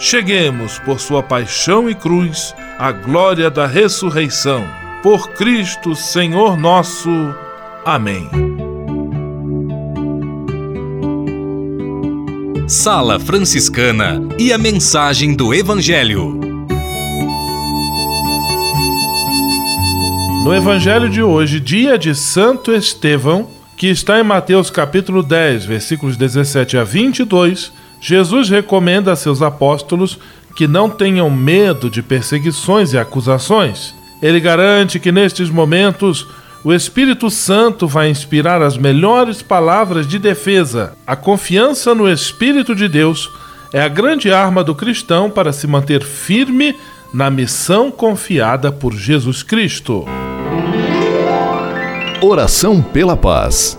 cheguemos, por sua paixão e cruz, à glória da ressurreição. Por Cristo, Senhor nosso. Amém. Sala Franciscana e a mensagem do Evangelho. No Evangelho de hoje, dia de Santo Estevão, que está em Mateus capítulo 10, versículos 17 a 22, Jesus recomenda a seus apóstolos que não tenham medo de perseguições e acusações. Ele garante que nestes momentos o Espírito Santo vai inspirar as melhores palavras de defesa. A confiança no Espírito de Deus é a grande arma do cristão para se manter firme na missão confiada por Jesus Cristo. Oração pela paz.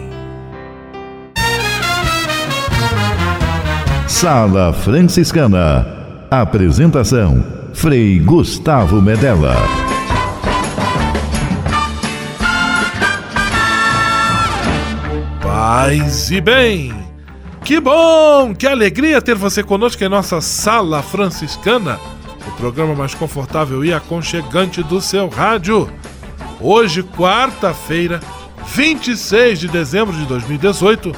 Sala Franciscana. Apresentação: Frei Gustavo Medella. Paz e bem! Que bom! Que alegria ter você conosco em nossa Sala Franciscana, o programa mais confortável e aconchegante do seu rádio. Hoje, quarta-feira, 26 de dezembro de 2018,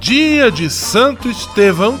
dia de Santo Estevão,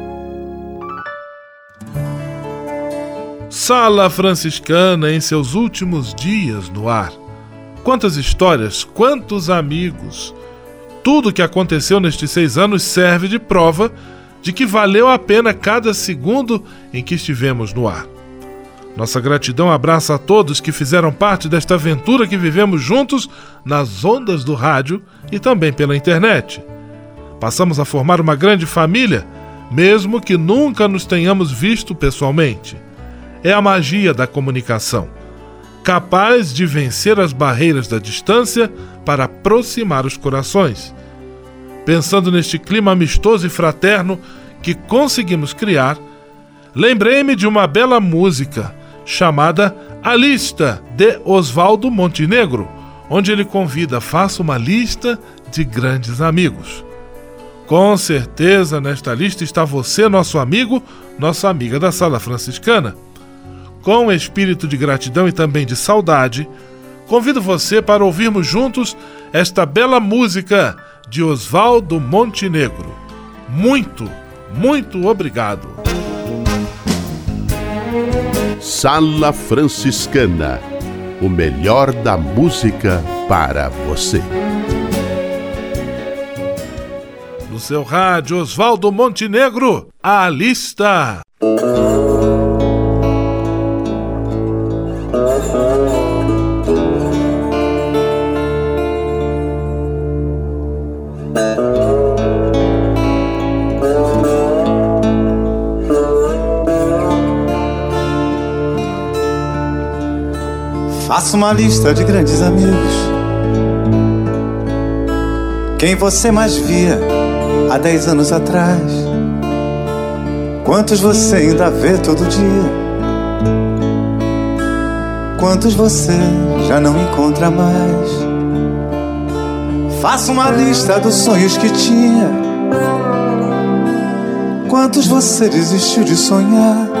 Sala Franciscana em seus últimos dias no ar. Quantas histórias, quantos amigos. Tudo que aconteceu nestes seis anos serve de prova de que valeu a pena cada segundo em que estivemos no ar. Nossa gratidão abraça a todos que fizeram parte desta aventura que vivemos juntos nas ondas do rádio e também pela internet. Passamos a formar uma grande família, mesmo que nunca nos tenhamos visto pessoalmente. É a magia da comunicação, capaz de vencer as barreiras da distância para aproximar os corações. Pensando neste clima amistoso e fraterno que conseguimos criar, lembrei-me de uma bela música chamada A Lista de Oswaldo Montenegro, onde ele convida faça uma lista de grandes amigos. Com certeza nesta lista está você, nosso amigo, nossa amiga da Sala Franciscana. Com espírito de gratidão e também de saudade, convido você para ouvirmos juntos esta bela música de Oswaldo Montenegro. Muito, muito obrigado. Sala Franciscana o melhor da música para você. No seu rádio, Oswaldo Montenegro, a lista. Uma lista de grandes amigos. Quem você mais via há dez anos atrás? Quantos você ainda vê todo dia? Quantos você já não encontra mais? Faça uma lista dos sonhos que tinha. Quantos você desistiu de sonhar?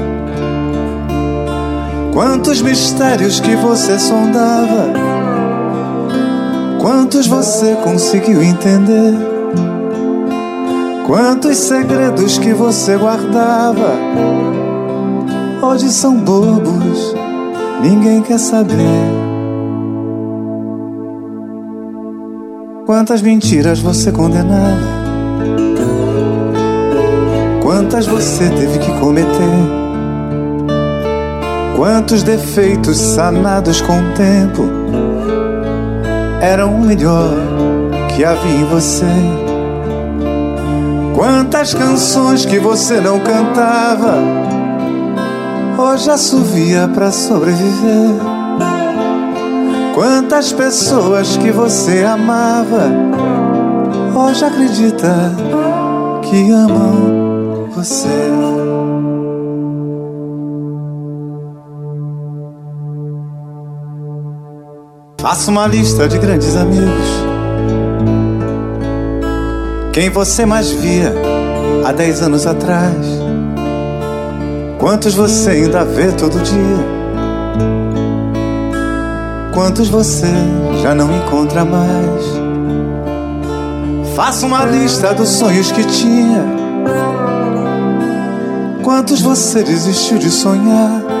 Quantos mistérios que você sondava, quantos você conseguiu entender, quantos segredos que você guardava, hoje são bobos, ninguém quer saber. Quantas mentiras você condenava, quantas você teve que cometer. Quantos defeitos sanados com o tempo eram o melhor que havia em você. Quantas canções que você não cantava hoje assovia para sobreviver. Quantas pessoas que você amava hoje acredita que amam você. Faça uma lista de grandes amigos. Quem você mais via há dez anos atrás? Quantos você ainda vê todo dia? Quantos você já não encontra mais? Faça uma lista dos sonhos que tinha. Quantos você desistiu de sonhar?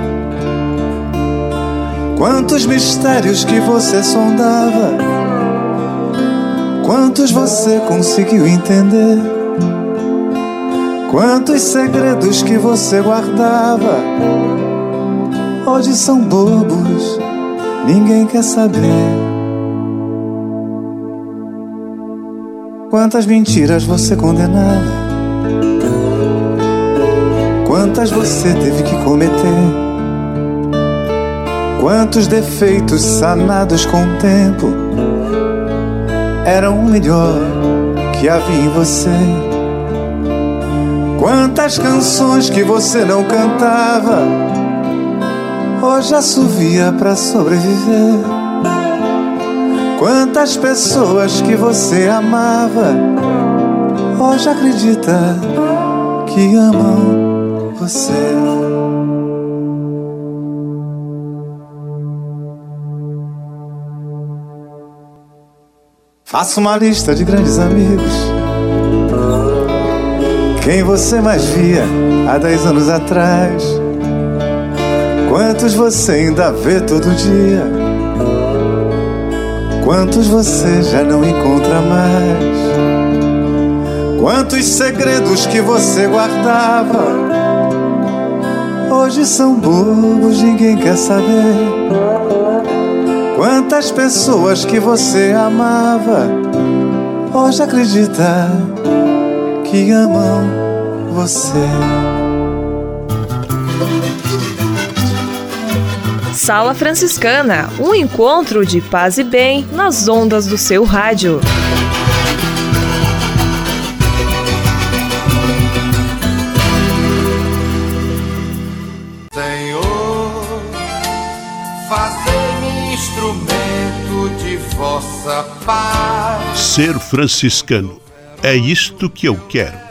Quantos mistérios que você sondava? Quantos você conseguiu entender? Quantos segredos que você guardava? Hoje são bobos, ninguém quer saber. Quantas mentiras você condenava? Quantas você teve que cometer? Quantos defeitos sanados com o tempo eram o melhor que havia em você? Quantas canções que você não cantava hoje assovia para sobreviver? Quantas pessoas que você amava hoje acredita que amam você? Faça uma lista de grandes amigos. Quem você mais via há dez anos atrás? Quantos você ainda vê todo dia? Quantos você já não encontra mais? Quantos segredos que você guardava? Hoje são bobos, ninguém quer saber. Quantas pessoas que você amava hoje acredita que amam você. Sala Franciscana, um encontro de paz e bem nas ondas do seu rádio. Ser franciscano. É isto que eu quero.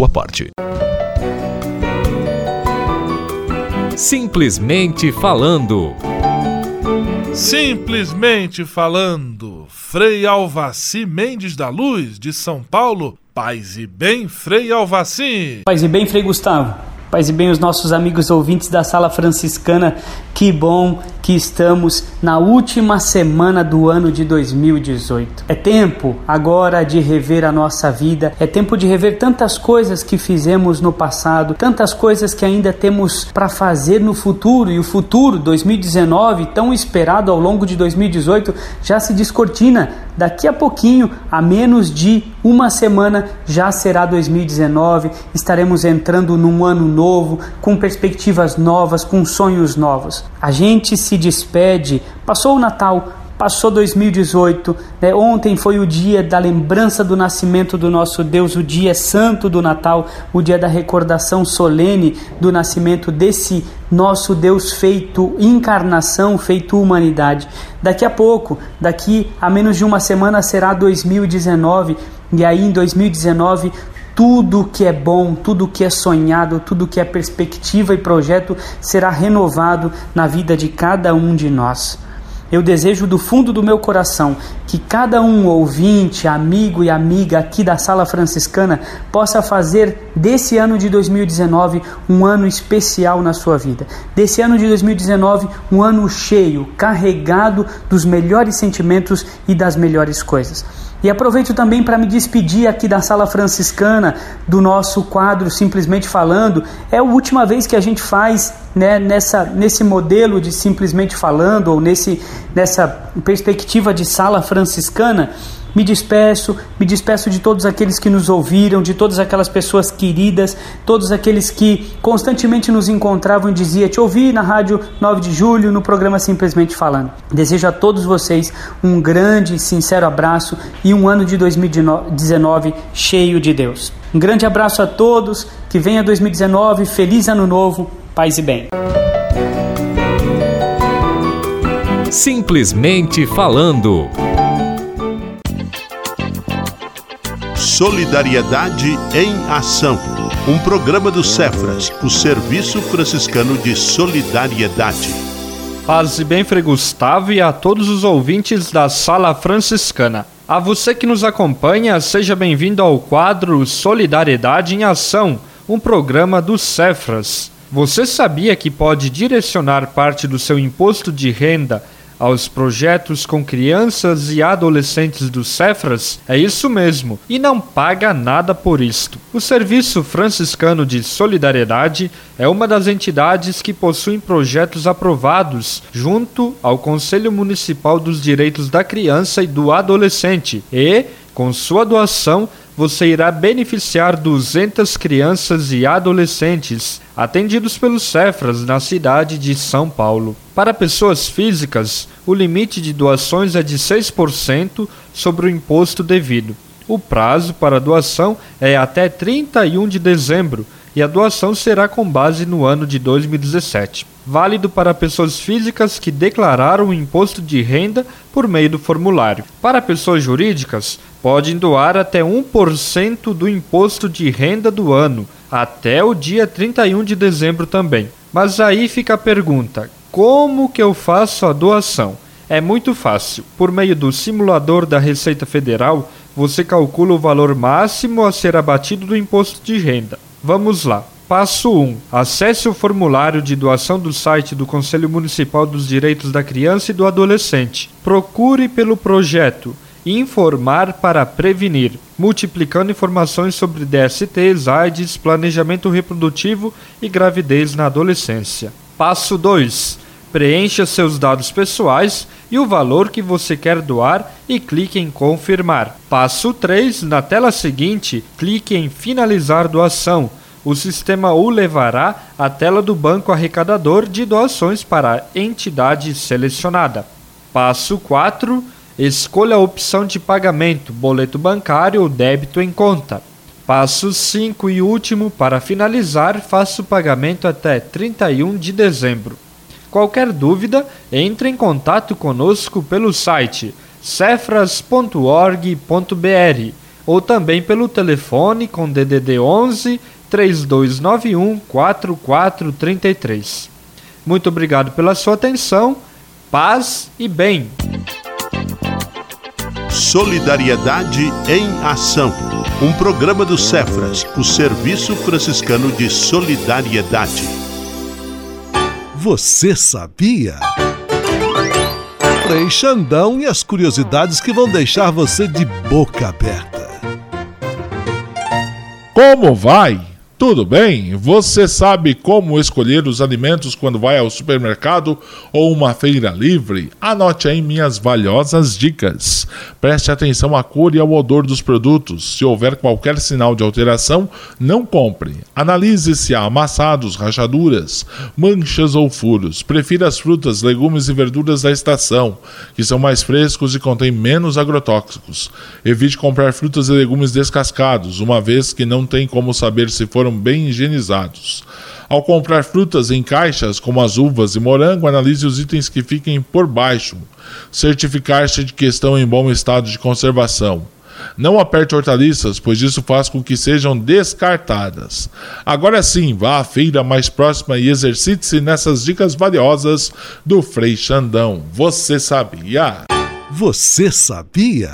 sua parte. Simplesmente falando. Simplesmente falando, Frei Alvaci Mendes da Luz, de São Paulo. Paz e bem, Frei Alvaci. Paz e bem, Frei Gustavo. Paz e bem, os nossos amigos ouvintes da Sala Franciscana. Que bom que estamos na última semana do ano de 2018. É tempo agora de rever a nossa vida, é tempo de rever tantas coisas que fizemos no passado, tantas coisas que ainda temos para fazer no futuro e o futuro 2019, tão esperado ao longo de 2018, já se descortina. Daqui a pouquinho, a menos de uma semana, já será 2019. Estaremos entrando num ano novo, com perspectivas novas, com sonhos novos. A gente se se despede. Passou o Natal, passou 2018. Né? Ontem foi o dia da lembrança do nascimento do nosso Deus, o dia santo do Natal, o dia da recordação solene do nascimento desse nosso Deus feito encarnação, feito humanidade. Daqui a pouco, daqui a menos de uma semana, será 2019. E aí em 2019 tudo que é bom, tudo que é sonhado, tudo que é perspectiva e projeto será renovado na vida de cada um de nós. Eu desejo do fundo do meu coração que cada um ouvinte, amigo e amiga aqui da Sala Franciscana possa fazer desse ano de 2019 um ano especial na sua vida. Desse ano de 2019 um ano cheio, carregado dos melhores sentimentos e das melhores coisas. E aproveito também para me despedir aqui da sala franciscana do nosso quadro Simplesmente Falando. É a última vez que a gente faz né, nessa, nesse modelo de Simplesmente Falando ou nesse, nessa perspectiva de sala franciscana. Me despeço, me despeço de todos aqueles que nos ouviram, de todas aquelas pessoas queridas, todos aqueles que constantemente nos encontravam e diziam: Te ouvi na rádio 9 de julho, no programa Simplesmente Falando. Desejo a todos vocês um grande e sincero abraço e um ano de 2019 cheio de Deus. Um grande abraço a todos, que venha 2019, feliz ano novo, paz e bem. Simplesmente Falando. Solidariedade em Ação. Um programa do Cefras, o Serviço Franciscano de Solidariedade. Paz e bem, Frei Gustavo, e a todos os ouvintes da Sala Franciscana. A você que nos acompanha, seja bem-vindo ao quadro Solidariedade em Ação, um programa do Cefras. Você sabia que pode direcionar parte do seu imposto de renda aos projetos com crianças e adolescentes do Cefras, é isso mesmo, e não paga nada por isto. O Serviço Franciscano de Solidariedade é uma das entidades que possuem projetos aprovados junto ao Conselho Municipal dos Direitos da Criança e do Adolescente e, com sua doação, você irá beneficiar 200 crianças e adolescentes atendidos pelos Cefras na cidade de São Paulo. Para pessoas físicas, o limite de doações é de 6% sobre o imposto devido. O prazo para doação é até 31 de dezembro e a doação será com base no ano de 2017. Válido para pessoas físicas que declararam o imposto de renda por meio do formulário. Para pessoas jurídicas, podem doar até 1% do imposto de renda do ano, até o dia 31 de dezembro também. Mas aí fica a pergunta: como que eu faço a doação? É muito fácil. Por meio do simulador da Receita Federal, você calcula o valor máximo a ser abatido do imposto de renda. Vamos lá. Passo 1. Acesse o formulário de doação do site do Conselho Municipal dos Direitos da Criança e do Adolescente. Procure pelo projeto Informar para Prevenir, multiplicando informações sobre DSTs, AIDS, planejamento reprodutivo e gravidez na adolescência. Passo 2. Preencha seus dados pessoais e o valor que você quer doar e clique em confirmar. Passo 3. Na tela seguinte, clique em finalizar doação. O sistema o levará à tela do banco arrecadador de doações para a entidade selecionada. Passo 4. Escolha a opção de pagamento, boleto bancário ou débito em conta. Passo 5 e último, para finalizar, faça o pagamento até 31 de dezembro. Qualquer dúvida, entre em contato conosco pelo site cefras.org.br ou também pelo telefone com DDD 11 3291 4433. Muito obrigado pela sua atenção paz e bem. Solidariedade em Ação. Um programa do Cefras, o Serviço Franciscano de Solidariedade. Você sabia? Frei Xandão e as curiosidades que vão deixar você de boca aberta. Como vai? Tudo bem? Você sabe como escolher os alimentos quando vai ao supermercado ou uma feira livre? Anote aí minhas valiosas dicas. Preste atenção à cor e ao odor dos produtos. Se houver qualquer sinal de alteração, não compre. Analise se há amassados, rachaduras, manchas ou furos. Prefira as frutas, legumes e verduras da estação, que são mais frescos e contêm menos agrotóxicos. Evite comprar frutas e legumes descascados, uma vez que não tem como saber se foram bem higienizados. Ao comprar frutas em caixas, como as uvas e morango, analise os itens que fiquem por baixo. Certificar-se de que estão em bom estado de conservação. Não aperte hortaliças, pois isso faz com que sejam descartadas. Agora sim, vá à feira mais próxima e exercite-se nessas dicas valiosas do Frei Xandão. Você sabia? Você sabia?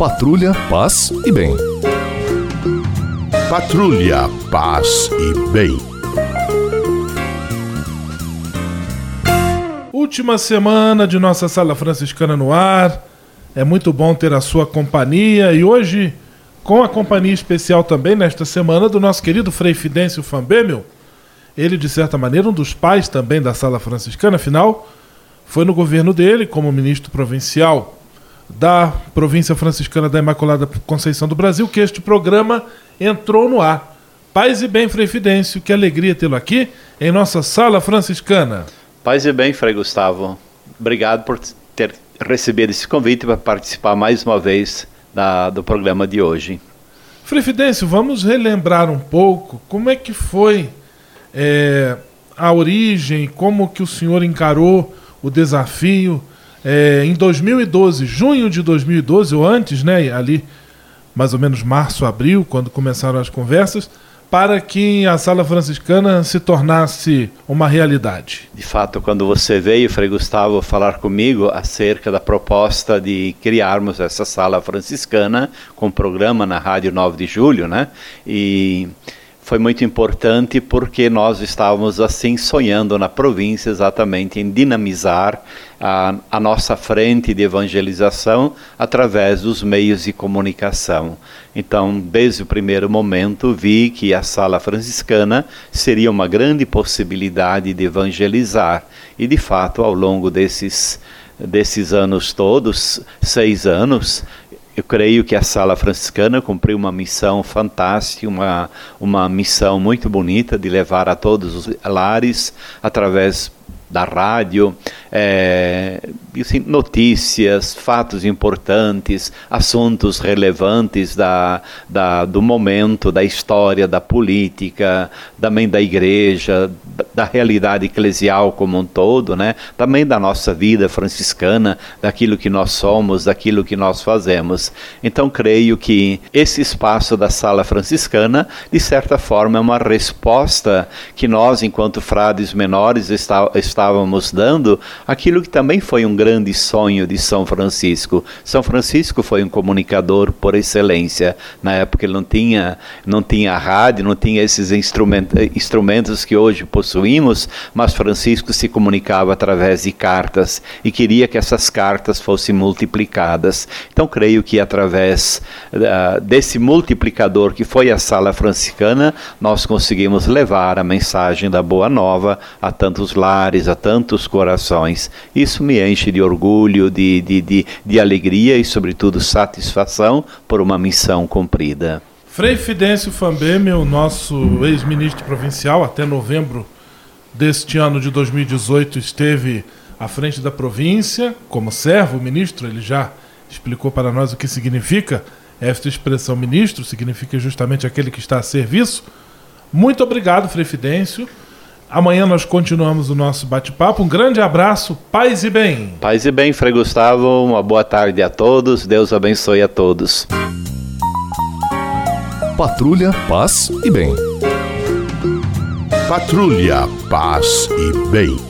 Patrulha, paz e bem. Patrulha, paz e bem. Última semana de nossa sala franciscana no ar. É muito bom ter a sua companhia e hoje com a companhia especial também nesta semana do nosso querido Frei Fidêncio Fambemel. Ele, de certa maneira, um dos pais também da sala franciscana, afinal, foi no governo dele, como ministro provincial da província franciscana da Imaculada Conceição do Brasil, que este programa entrou no ar. Paz e bem, Frei Fidêncio, que alegria tê-lo aqui em nossa sala franciscana. Paz e bem, Frei Gustavo. Obrigado por ter recebido esse convite para participar mais uma vez da, do programa de hoje. Frei Fidêncio, vamos relembrar um pouco como é que foi é, a origem, como que o senhor encarou o desafio é, em 2012, junho de 2012, ou antes, né, ali mais ou menos março, abril, quando começaram as conversas, para que a sala franciscana se tornasse uma realidade? De fato, quando você veio, Frei Gustavo, falar comigo acerca da proposta de criarmos essa sala franciscana com programa na Rádio 9 de Julho, né? E foi muito importante porque nós estávamos assim sonhando na província exatamente em dinamizar a, a, nossa frente de evangelização através dos meios de comunicação. Então, desde o primeiro momento, vi que a sala franciscana seria uma grande possibilidade de evangelizar. E, de fato, ao longo desses, desses anos todos, seis anos, eu creio que a Sala Franciscana cumpriu uma missão fantástica, uma, uma missão muito bonita de levar a todos os lares, através da rádio, é, assim, notícias, fatos importantes, assuntos relevantes da, da, do momento, da história, da política, também da igreja, da, da realidade eclesial como um todo, né? também da nossa vida franciscana, daquilo que nós somos, daquilo que nós fazemos. Então, creio que esse espaço da sala franciscana, de certa forma, é uma resposta que nós, enquanto frades menores, está, estávamos dando aquilo que também foi um grande sonho de São Francisco. São Francisco foi um comunicador por excelência. Na época ele não tinha, não tinha rádio, não tinha esses instrumentos, instrumentos que hoje possuímos, mas Francisco se comunicava através de cartas e queria que essas cartas fossem multiplicadas. Então creio que através uh, desse multiplicador que foi a sala franciscana, nós conseguimos levar a mensagem da boa nova a tantos lares, a tantos corações. Isso me enche de orgulho, de, de, de, de alegria e, sobretudo, satisfação por uma missão cumprida. Frei Fidêncio Fambeme, o nosso ex-ministro provincial, até novembro deste ano de 2018, esteve à frente da província como servo, ministro, ele já explicou para nós o que significa esta expressão ministro, significa justamente aquele que está a serviço. Muito obrigado, Frei Fidêncio. Amanhã nós continuamos o nosso bate-papo. Um grande abraço, paz e bem. Paz e bem, Frei Gustavo. Uma boa tarde a todos. Deus abençoe a todos. Patrulha, paz e bem. Patrulha, paz e bem.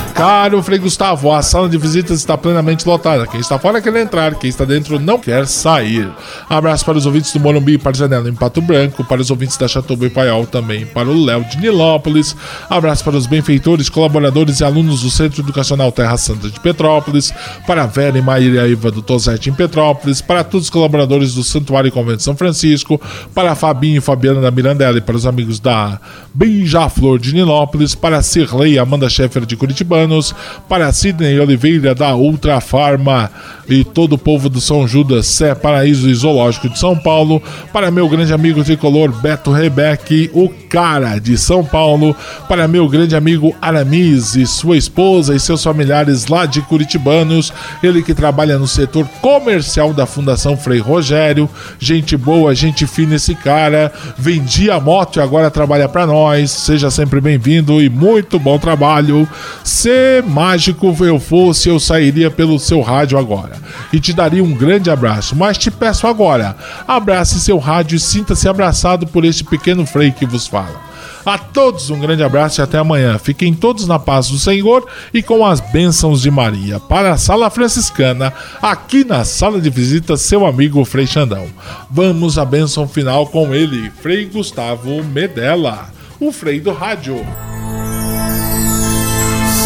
Caro Frei Gustavo, a sala de visitas está plenamente lotada. Quem está fora quer entrar, quem está dentro não quer sair. Abraço para os ouvintes do Morumbi Parzanela em Pato Branco, para os ouvintes da Chatuba e Paiol também, para o Léo de Nilópolis. Abraço para os benfeitores, colaboradores e alunos do Centro Educacional Terra Santa de Petrópolis, para a Vera e Maíra Iva do Tosete em Petrópolis, para todos os colaboradores do Santuário e Convento de São Francisco, para a Fabinho e Fabiana da Mirandela e para os amigos da Beija-Flor de Nilópolis, para a Cirlei e Amanda Schaeffer de Curitibano, para Sidney Oliveira da Ultra Farma e todo o povo do São Judas, Sé Paraíso e Zoológico de São Paulo, para meu grande amigo tricolor Beto Rebeck, o cara de São Paulo, para meu grande amigo Aramis e sua esposa e seus familiares lá de Curitibanos, ele que trabalha no setor comercial da Fundação Frei Rogério, gente boa, gente fina esse cara, vendia moto e agora trabalha para nós, seja sempre bem-vindo e muito bom trabalho. Se mágico eu fosse, eu sairia pelo seu rádio agora e te daria um grande abraço. Mas te peço agora, abrace seu rádio e sinta-se abraçado por este pequeno frei que vos fala. A todos um grande abraço e até amanhã. Fiquem todos na paz do Senhor e com as bênçãos de Maria. Para a Sala Franciscana, aqui na sala de visita, seu amigo Frei Xandão. Vamos à bênção final com ele, Frei Gustavo Medella, o Frei do Rádio.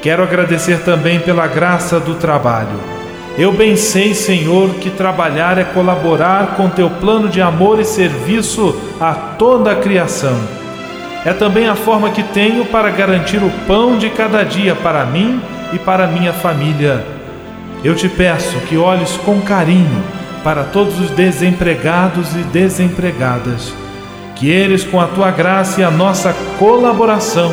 Quero agradecer também pela graça do trabalho. Eu bem sei, Senhor, que trabalhar é colaborar com teu plano de amor e serviço a toda a criação. É também a forma que tenho para garantir o pão de cada dia para mim e para minha família. Eu te peço que olhes com carinho para todos os desempregados e desempregadas, que eles, com a tua graça e a nossa colaboração,